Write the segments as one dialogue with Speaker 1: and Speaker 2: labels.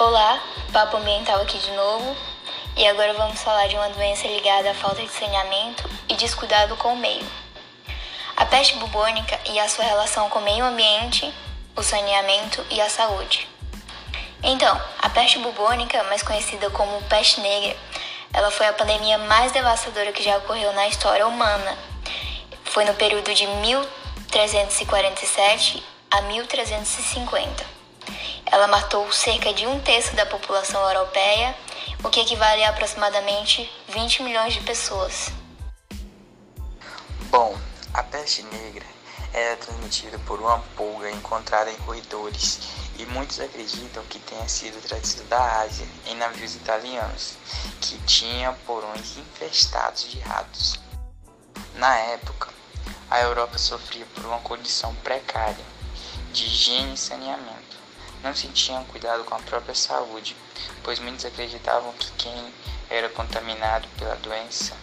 Speaker 1: Olá, Papo Ambiental aqui de novo. E agora vamos falar de uma doença ligada à falta de saneamento e descuidado com o meio. A peste bubônica e a sua relação com o meio ambiente, o saneamento e a saúde. Então, a peste bubônica, mais conhecida como peste negra, ela foi a pandemia mais devastadora que já ocorreu na história humana. Foi no período de 1347 a 1350. Ela matou cerca de um terço da população europeia, o que equivale a aproximadamente 20 milhões de pessoas.
Speaker 2: Bom, a peste negra era transmitida por uma pulga encontrada em corredores e muitos acreditam que tenha sido trazida da Ásia em navios italianos que tinham porões infestados de ratos. Na época, a Europa sofria por uma condição precária de higiene e saneamento não se tinham cuidado com a própria saúde, pois muitos acreditavam que quem era contaminado pela doença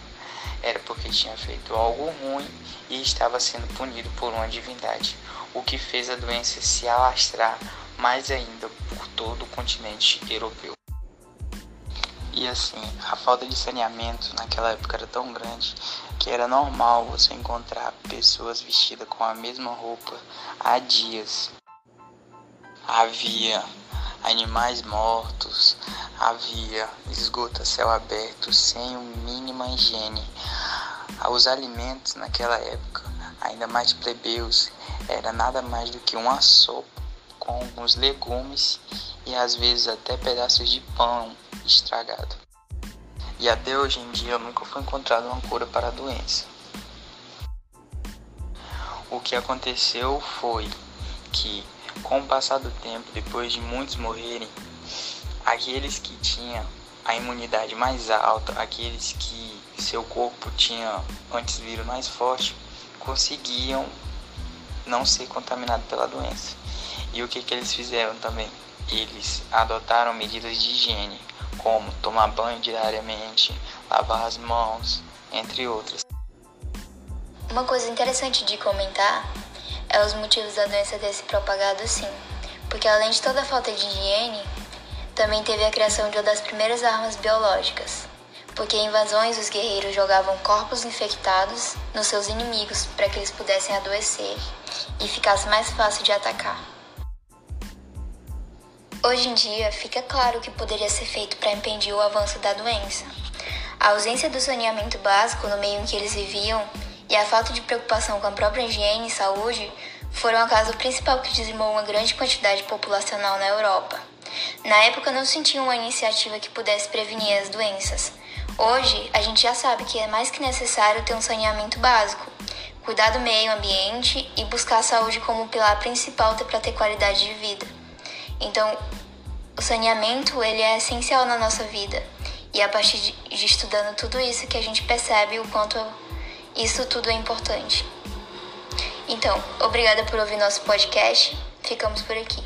Speaker 2: era porque tinha feito algo ruim e estava sendo punido por uma divindade, o que fez a doença se alastrar mais ainda por todo o continente europeu. E assim, a falta de saneamento naquela época era tão grande que era normal você encontrar pessoas vestidas com a mesma roupa há dias, havia animais mortos, havia esgoto a céu aberto sem o mínima higiene. Os alimentos naquela época, ainda mais plebeus, era nada mais do que uma sopa com alguns legumes e às vezes até pedaços de pão estragado. E até hoje em dia nunca foi encontrada uma cura para a doença. O que aconteceu foi que com o passar do tempo, depois de muitos morrerem, aqueles que tinham a imunidade mais alta, aqueles que seu corpo tinha antivírus mais forte, conseguiam não ser contaminados pela doença. E o que, que eles fizeram também? Eles adotaram medidas de higiene, como tomar banho diariamente, lavar as mãos, entre outras.
Speaker 1: Uma coisa interessante de comentar é os motivos da doença ter se propagado assim, porque além de toda a falta de higiene, também teve a criação de uma das primeiras armas biológicas, porque em invasões os guerreiros jogavam corpos infectados nos seus inimigos para que eles pudessem adoecer e ficasse mais fácil de atacar. Hoje em dia, fica claro o que poderia ser feito para impedir o avanço da doença. A ausência do saneamento básico no meio em que eles viviam e a falta de preocupação com a própria higiene e saúde foram a causa principal que dizimou uma grande quantidade populacional na Europa. Na época não se tinha uma iniciativa que pudesse prevenir as doenças. Hoje, a gente já sabe que é mais que necessário ter um saneamento básico, cuidar do meio ambiente e buscar a saúde como o pilar principal para ter qualidade de vida. Então, o saneamento ele é essencial na nossa vida. E é a partir de estudando tudo isso que a gente percebe o quanto isso tudo é importante. Então, obrigada por ouvir nosso podcast. Ficamos por aqui.